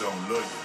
don't love you.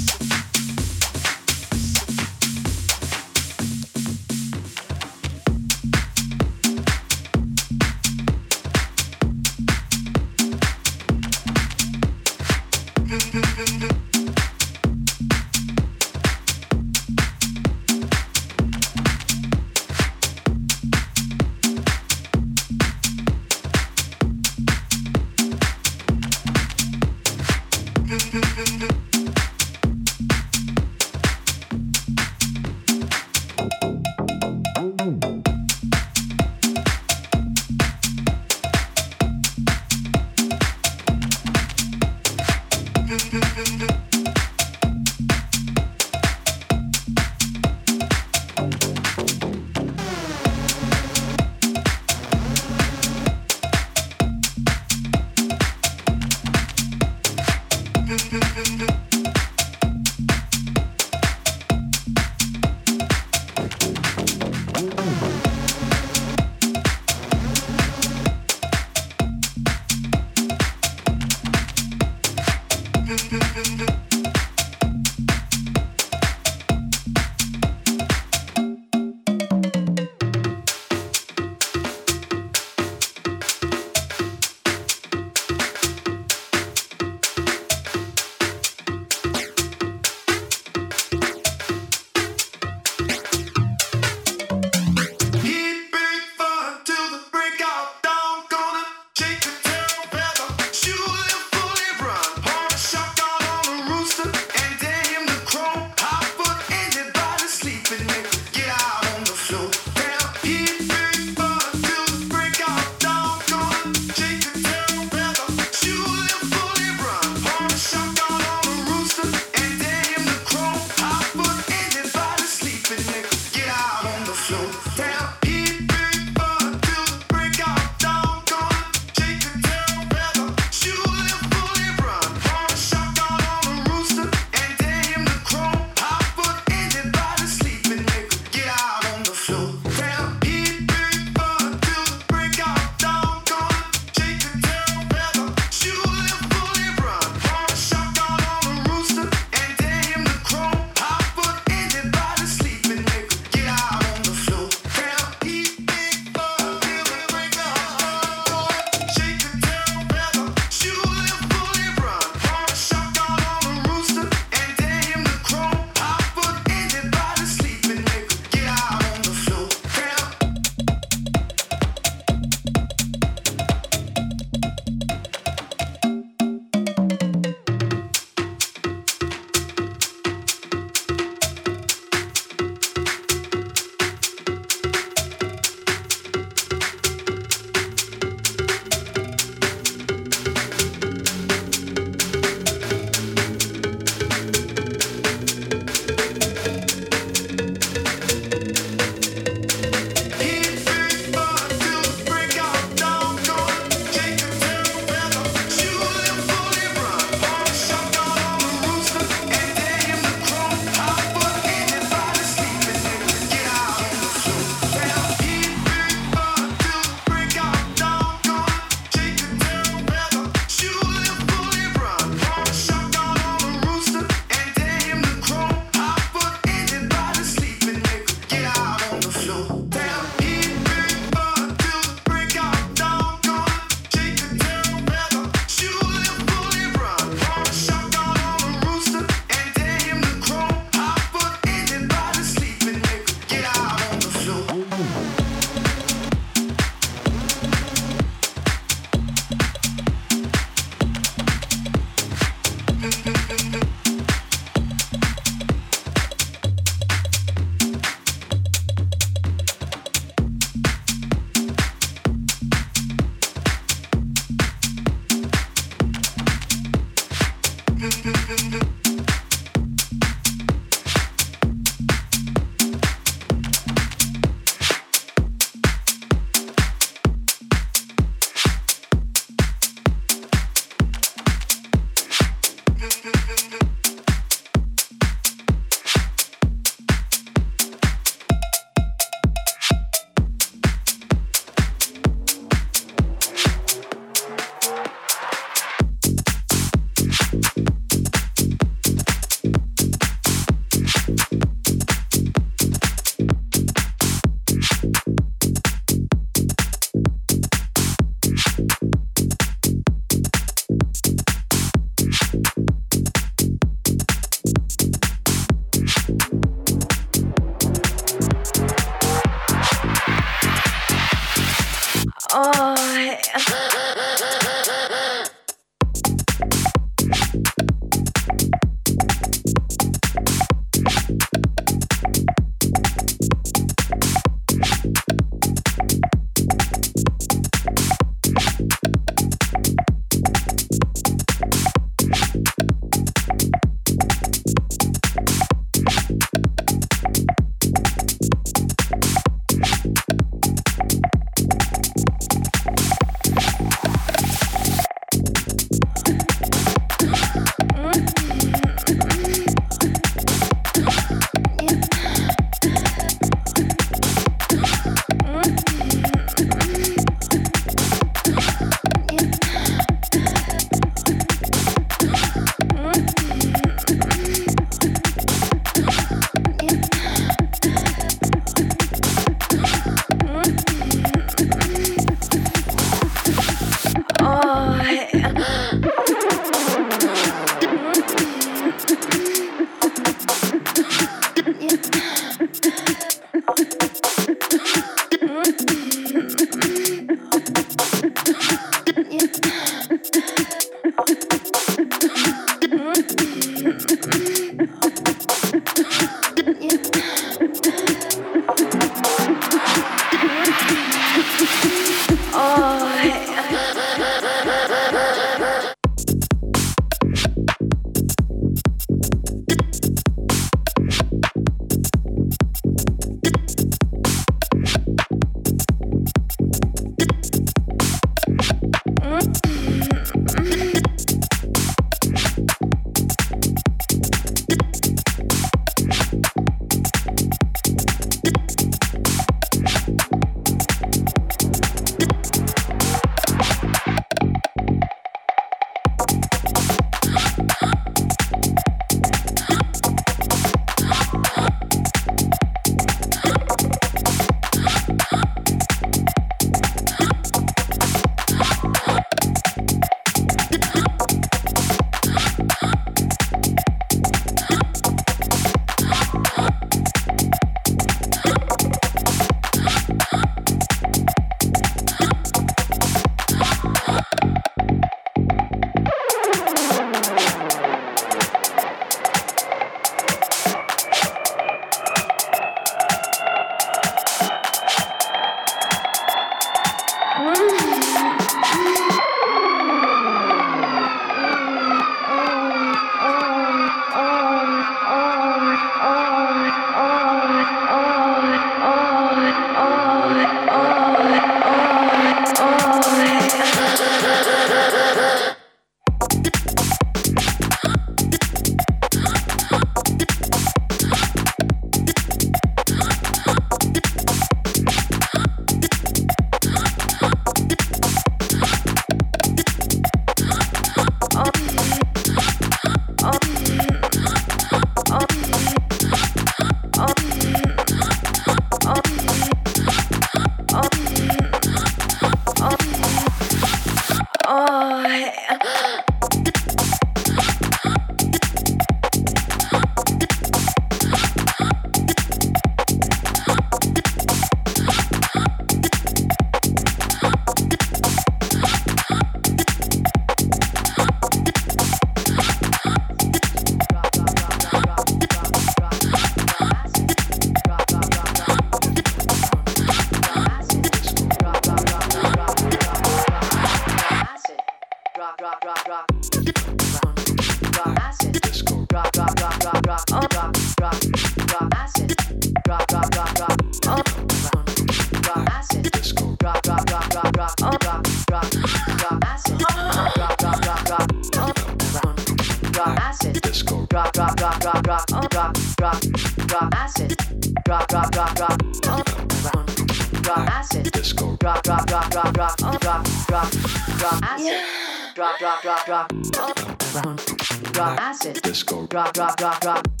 rock, rock, rock, acid, disco, rock, rock, rock, rock.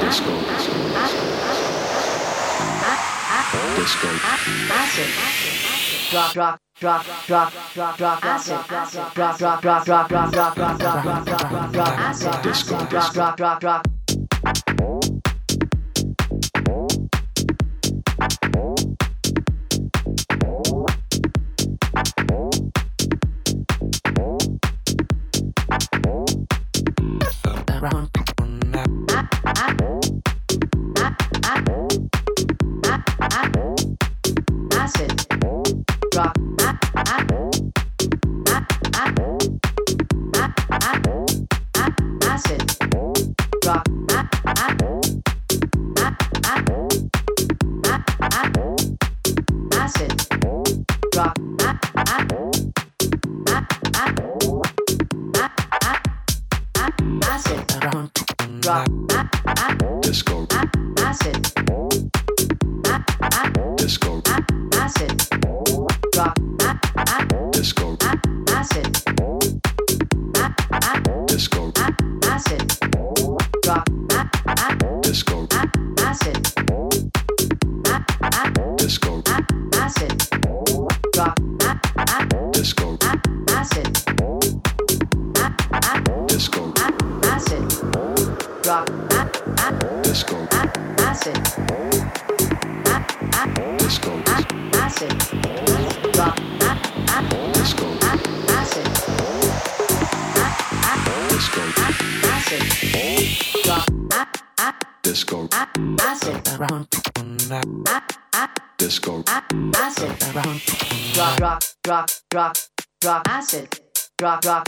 Disco. Disco. Acid. Drop, drop. Drop, drop, drop, drop, acid, acid, drop, drop, drop, drop, drop, drop, drop, drop, drop, drop, acid, disco, drop, drop, drop, drop.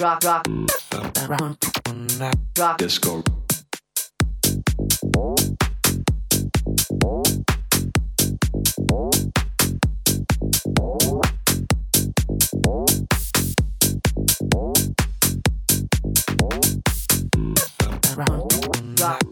rock, rock, rock, rock, rock, disco. Rock.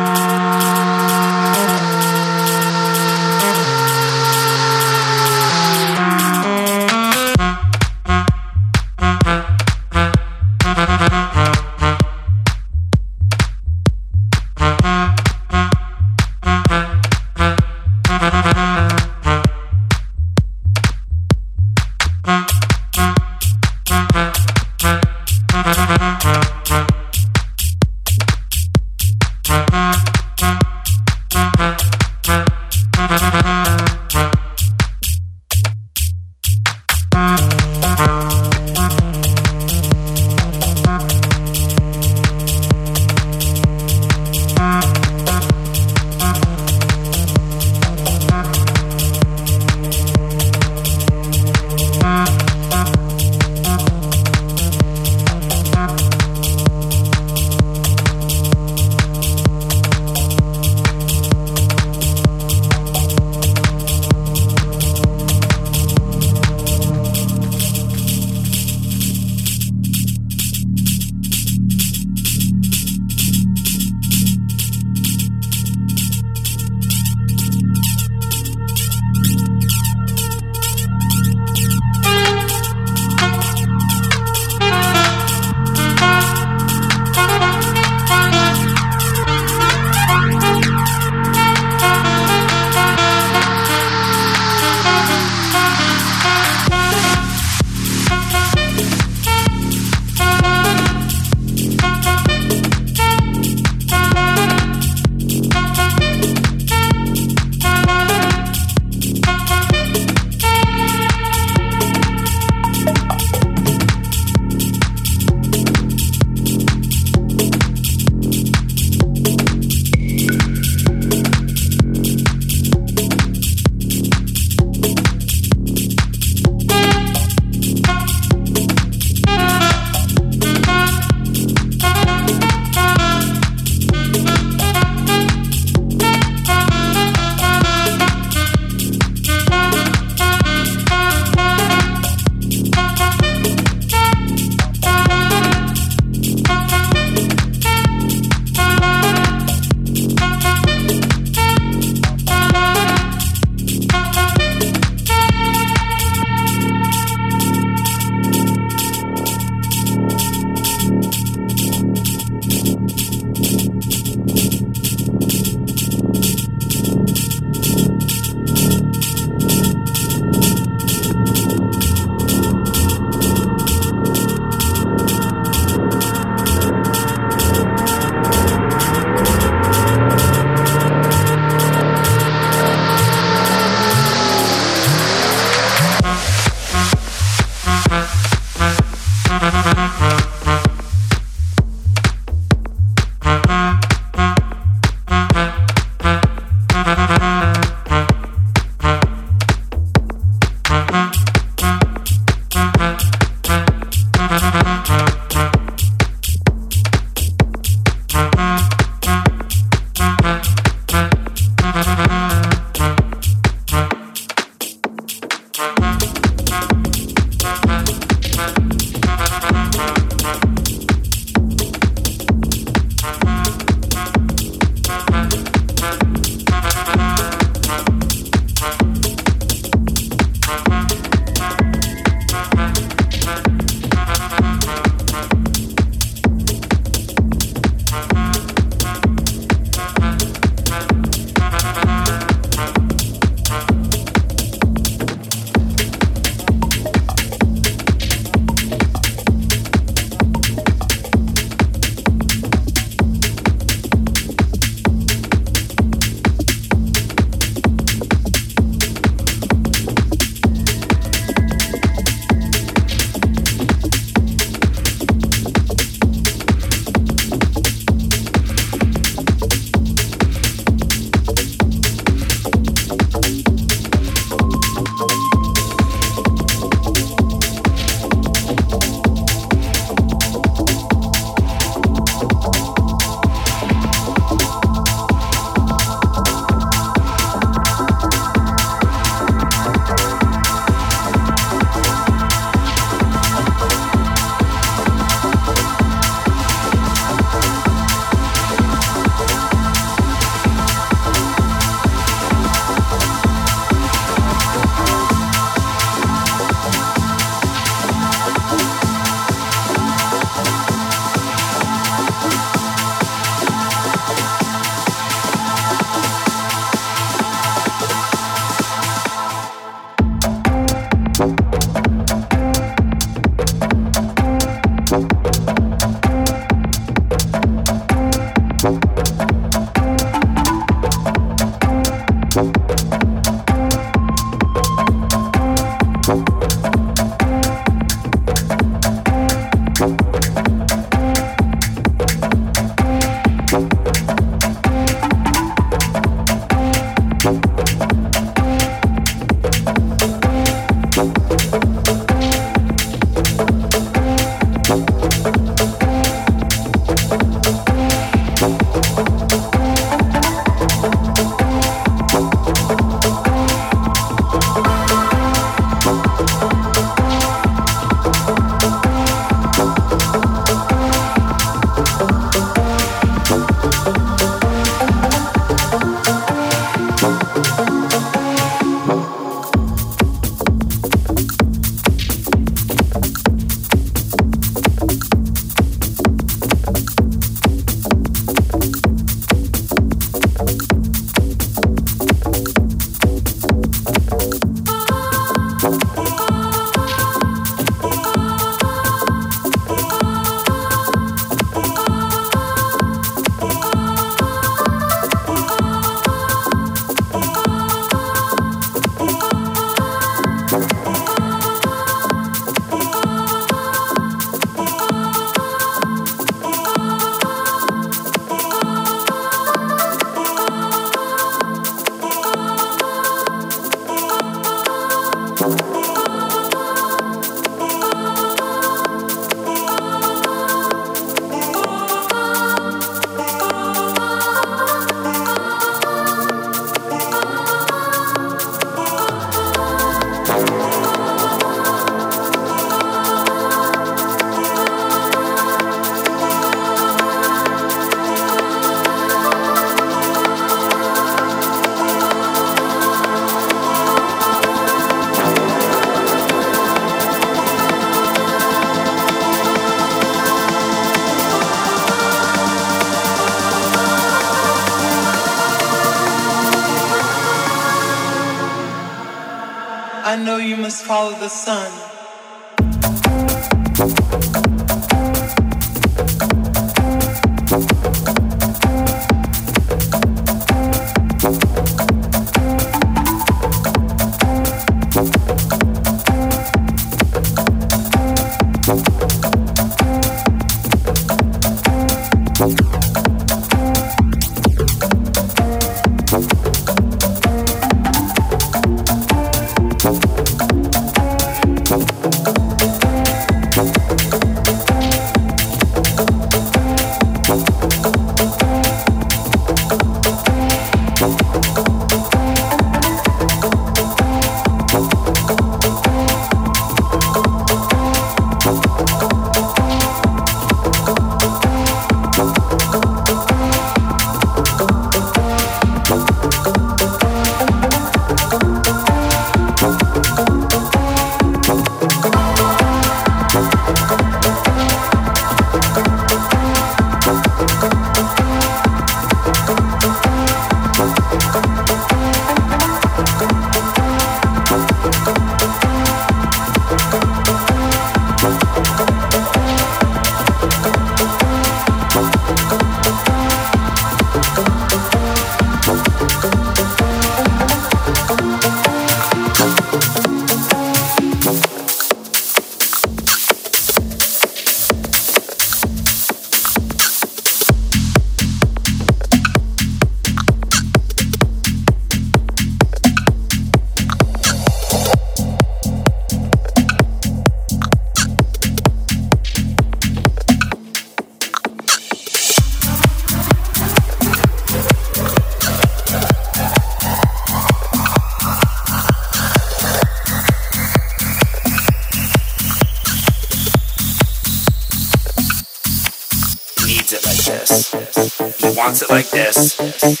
It like this,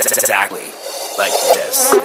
exactly like this.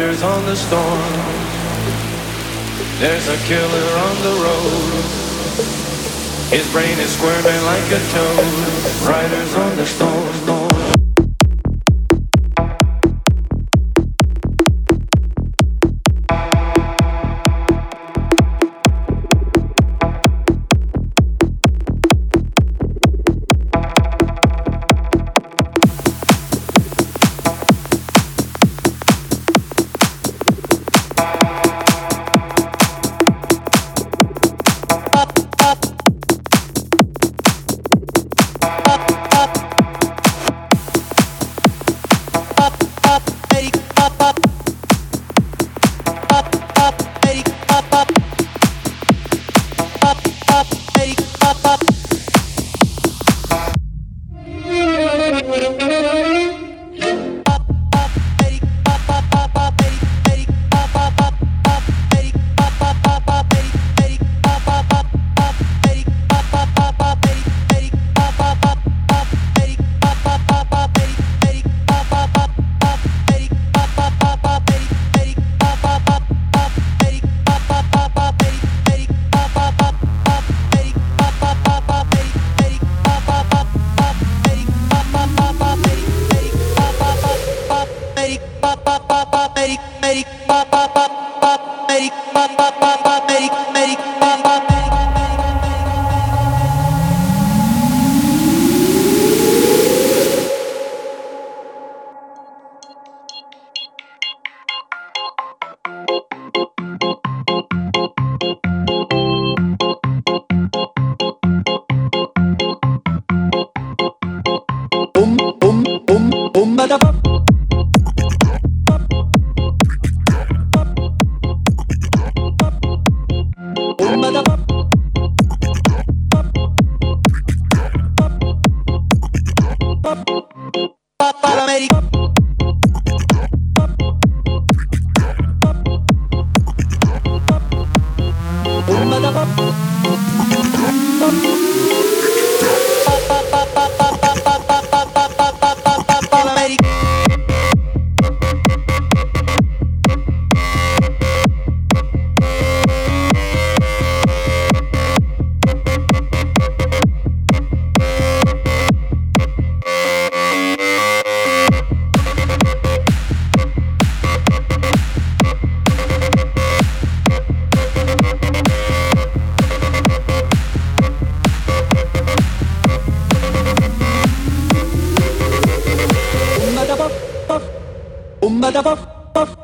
Riders on the storm. There's a killer on the road. His brain is squirming like a toad. Riders on the storm. Storm.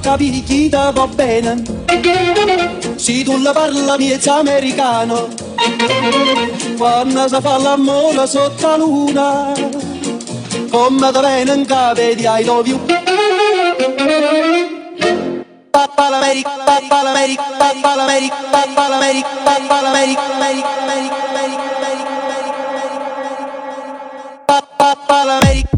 capire chi va bene. Se tu la parla miezza americano, Quando si fa l'amore sotto la luna, come da bene in cave di I love you. Papa l'America, Papa l'America, Papa l'America, Papa l'America, Papa l'America, America, America, America, America, America, Papa l'America, Papa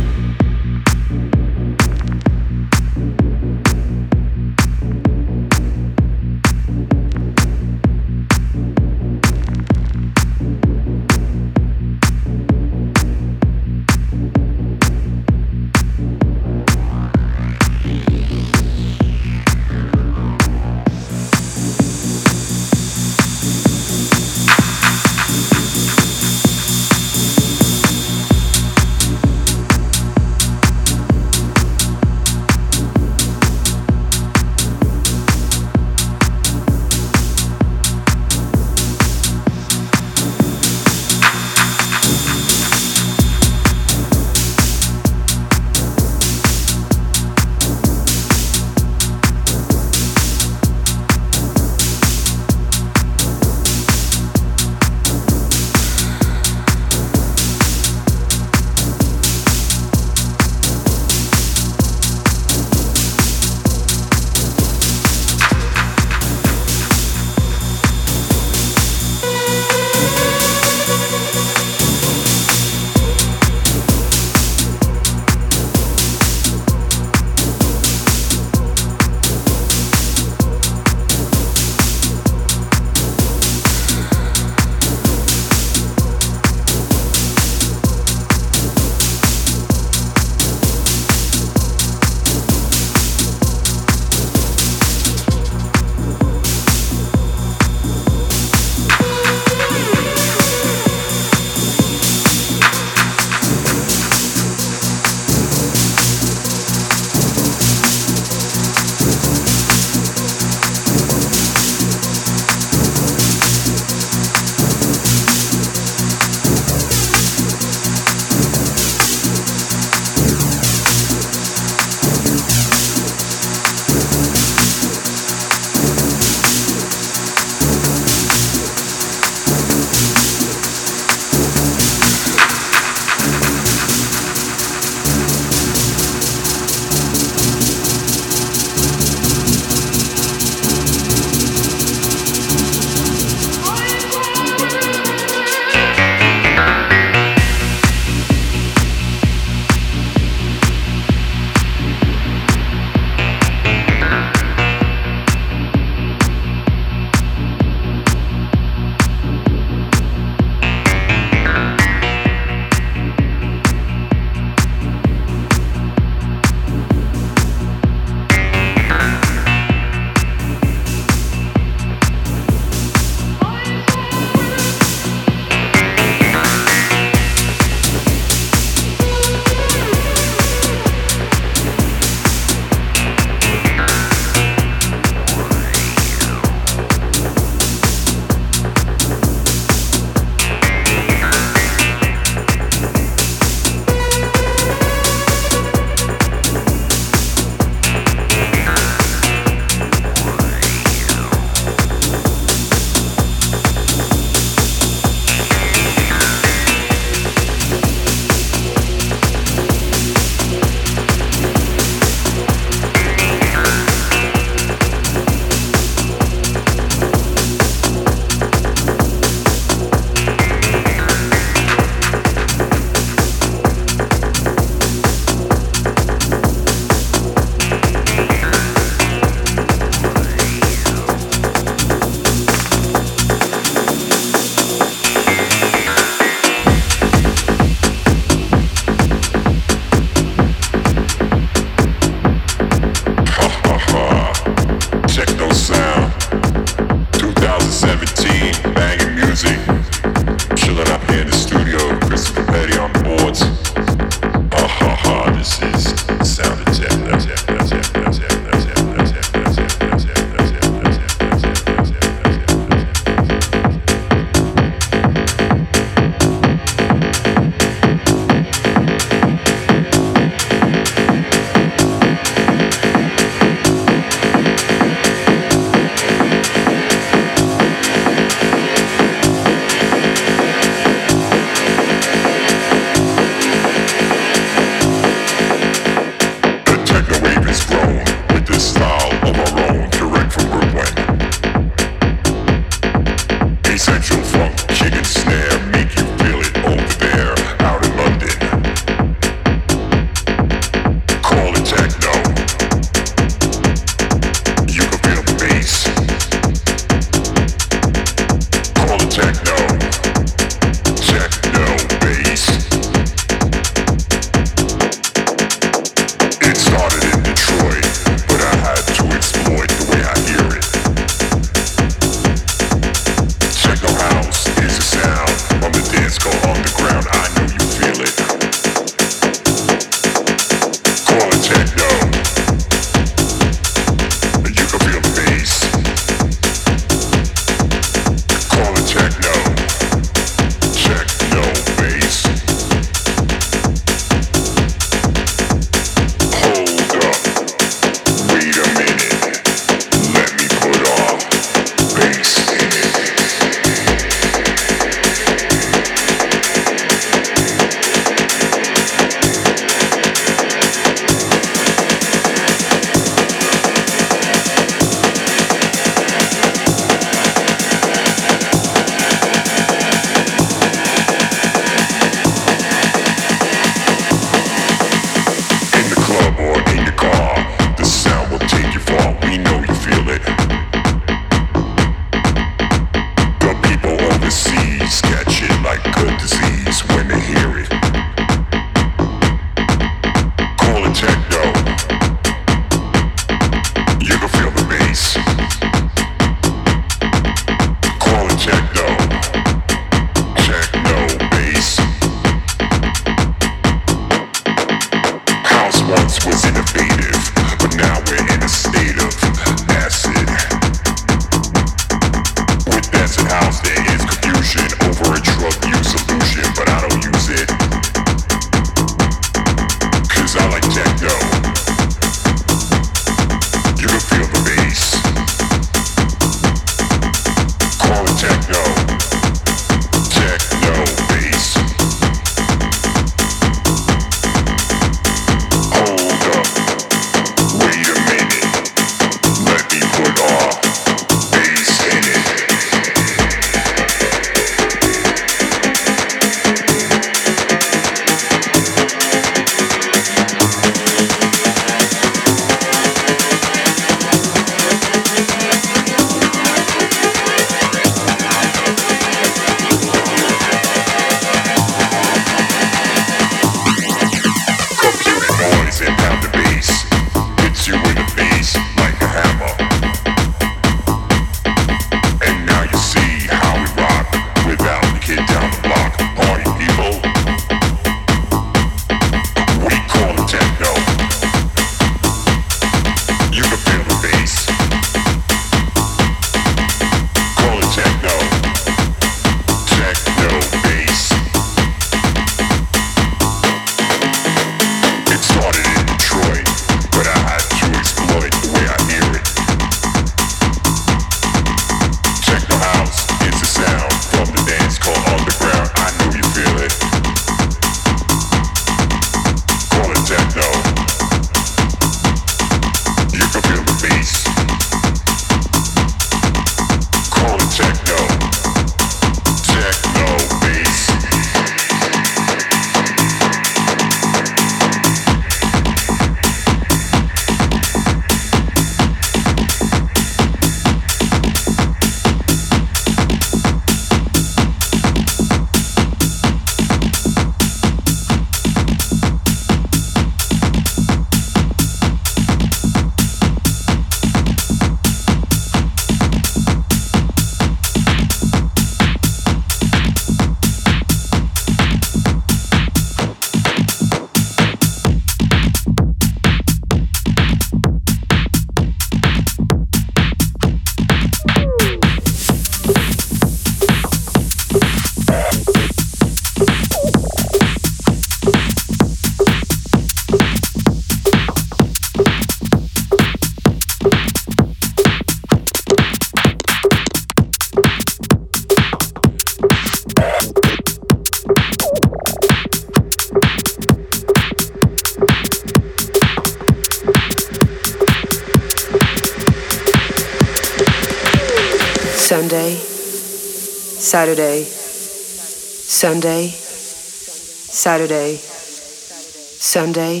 Saturday, Sunday, Saturday, Sunday,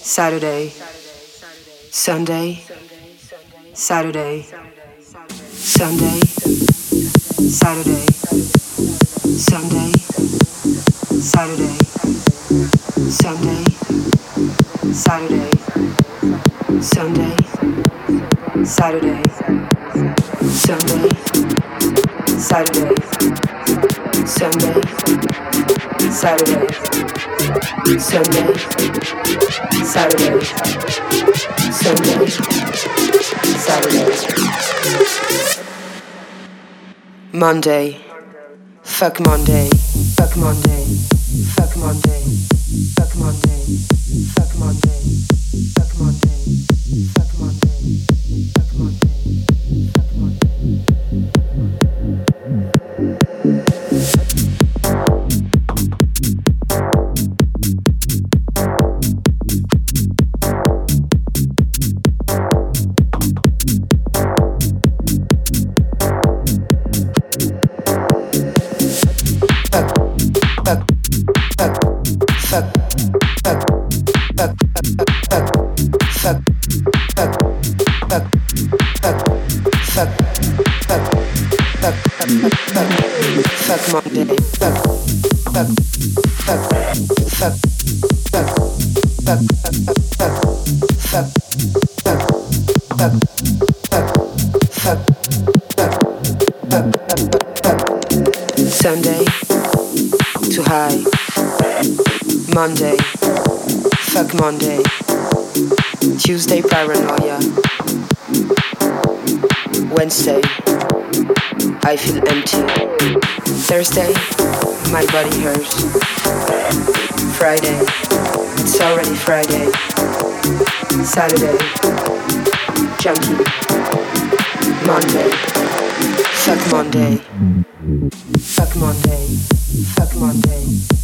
Saturday, Sunday, Saturday, Sunday, Saturday, Sunday, Saturday, Sunday, Saturday, Sunday, Saturday, Sunday. Saturday, Sunday, Saturday, Sunday, Saturday, Sunday, Saturday, Monday, fuck Monday, fuck Monday, fuck Monday, fuck Monday, fuck Monday, fuck Monday, fuck Monday, fuck Monday, Sunday. Too high. Monday. Fuck Monday. Tuesday paranoia. Wednesday. I feel empty. Thursday, my body hurts. Friday, it's already Friday. Saturday, junkie. Monday, fuck Monday. Fuck Monday. Fuck Monday.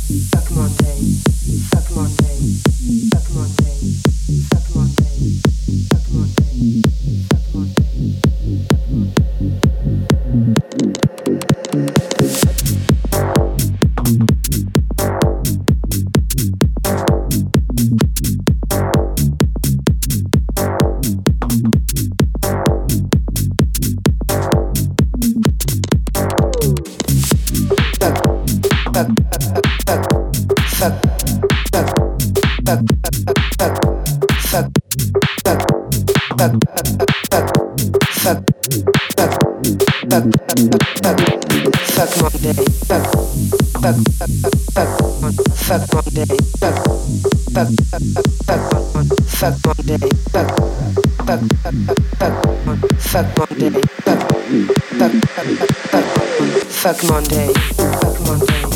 Fuck. Monday. Fuck. Fuck. Fuck. Monday. Fuck. Fuck. Fuck Monday. Fuck Monday.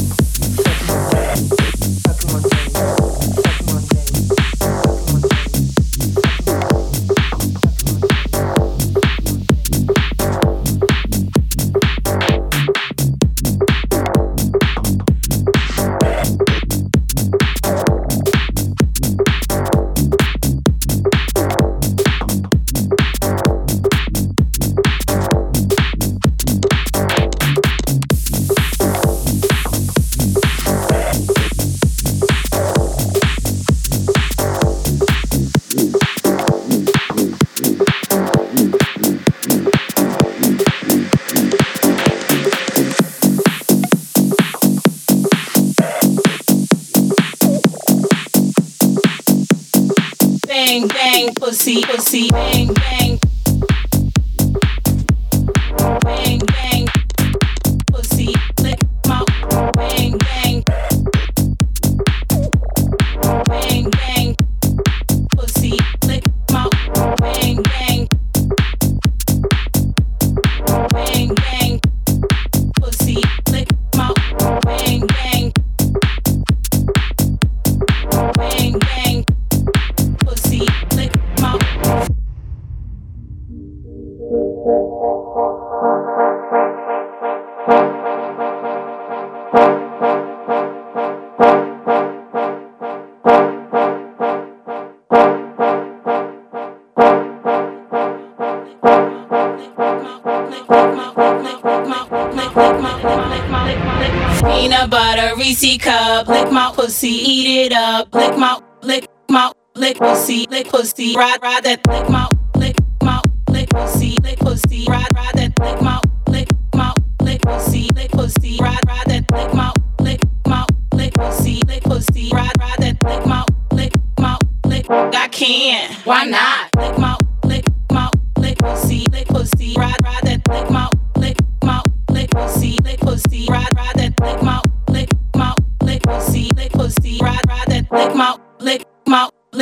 Pussy, ride, ride that, lick my, lick my, lick pussy, lick pussy, ride, ride that, lick my, lick my, lick pussy, lick pussy, ride, ride that, lick my, lick my, lick pussy, lick pussy, ride, ride that, lick my, lick my, lick. I can't. Why not? Lick my, lick my, lick pussy, lick pussy, ride,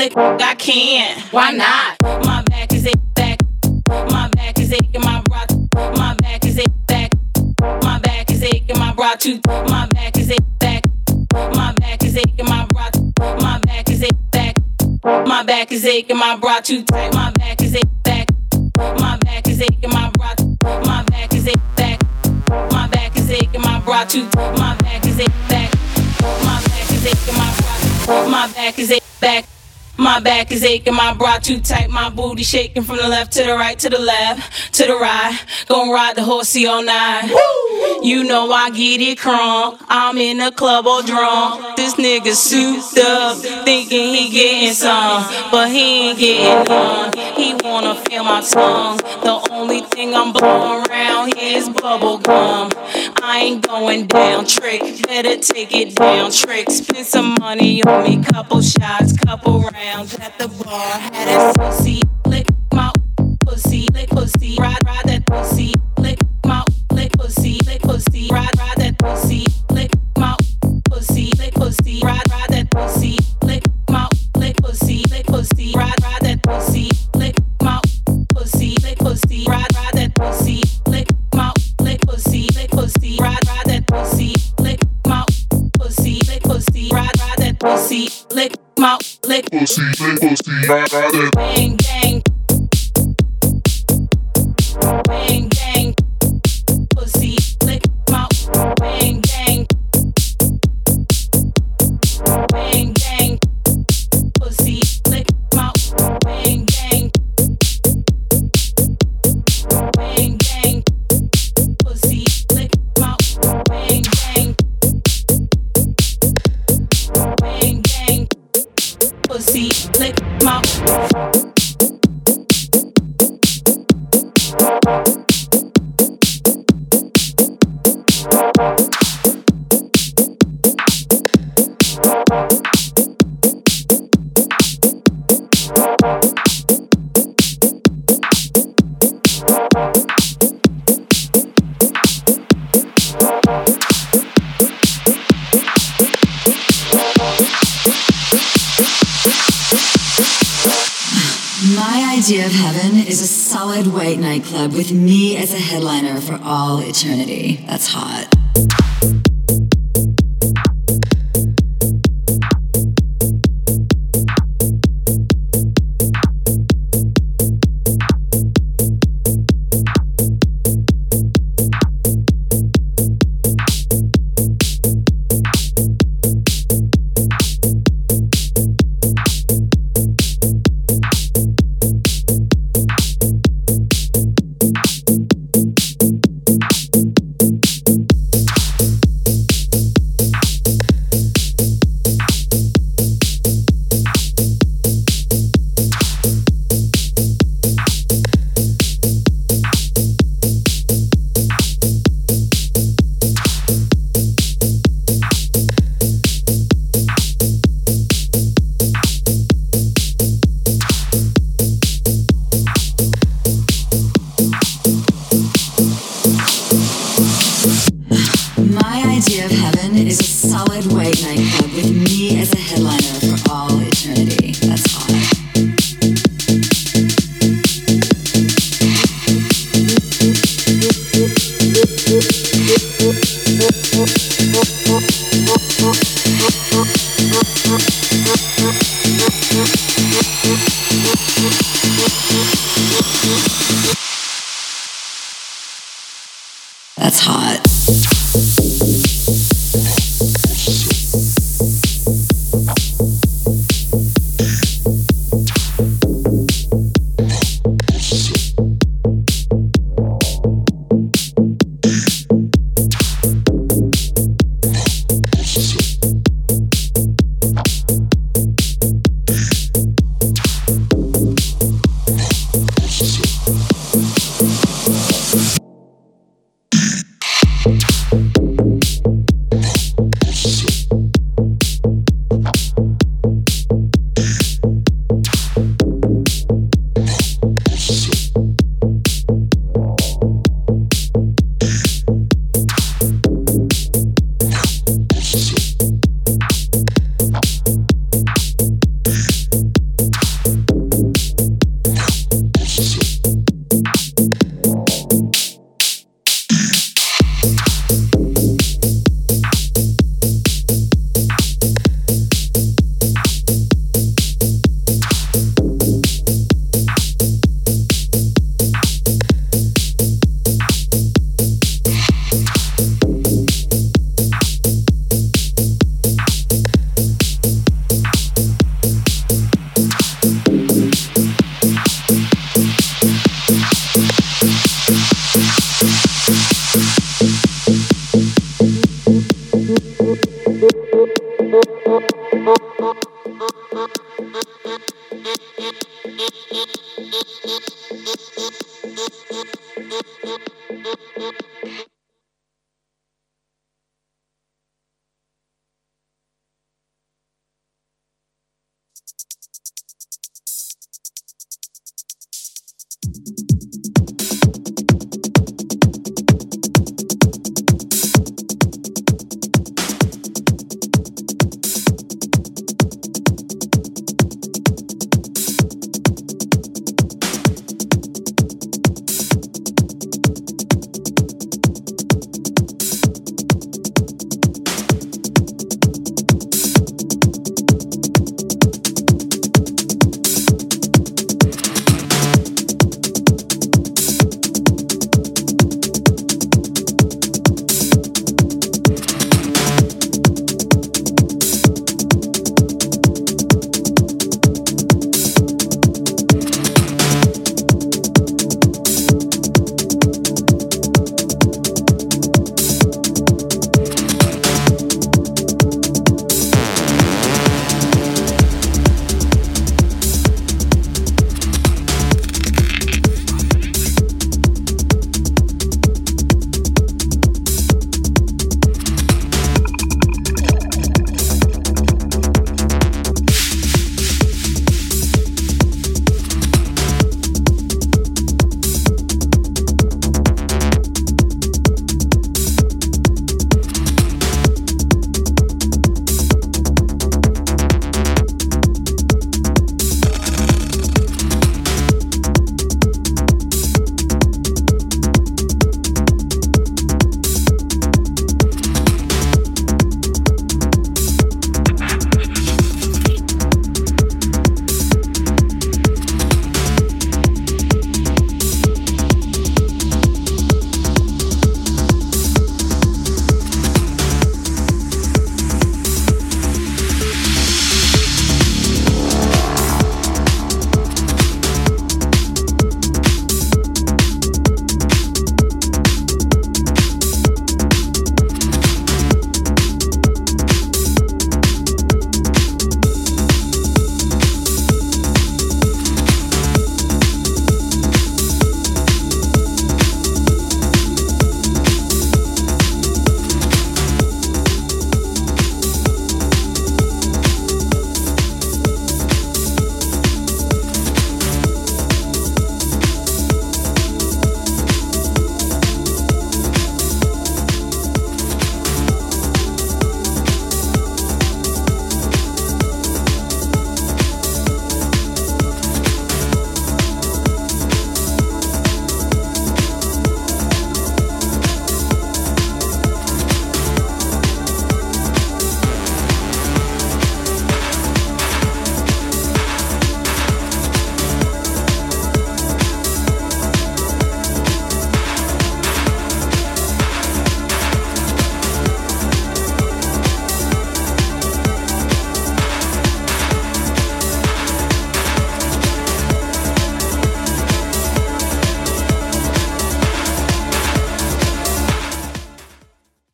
my. I can't. Why not? My back is a back. My back is aching, my bra. My back is a back. My back is aching, my bra too. My back is a back. My back is aching, my bra. My back is a back. My back is aching, my bra too tight. My back is a back. My back is aching, my bra. My back is a back. My back is aching, my bra too. My back is a back. My back is aching, my bra. My back is a back. My back is aching, my bra too tight, my booty shaking from the left to the right, to the left, to the right. Gonna ride the horsey all night. You know I get it crunk. I'm in the club all drunk. This nigga souped up, thinking he getting some, but he ain't getting none. He wanna feel my tongue. The only thing I'm blowing around here is bubble gum. I ain't going down, trick. Better take it down, trick. Spend some money on me, couple shots, couple rounds at the bar. Had that pussy, lick my pussy, lick pussy, ride, ride that pussy, lick my, lick pussy, lick pussy, ride, ride that pussy, lick my pussy, lick pussy, ride, ride that pussy, lick my, lick pussy, lick pussy, ride, ride that pussy, lick my pussy, lick pussy, ride, ride that pussy, lick my, lick pussy, lick pussy, ride, ride pussy, lick pussy, ride, ride that pussy, lick my, lick Pussy, lick pussy, ride, ride that. bang bang. Bang mouth. Idea of heaven is a solid white nightclub with me as a headliner for all eternity. That's hot.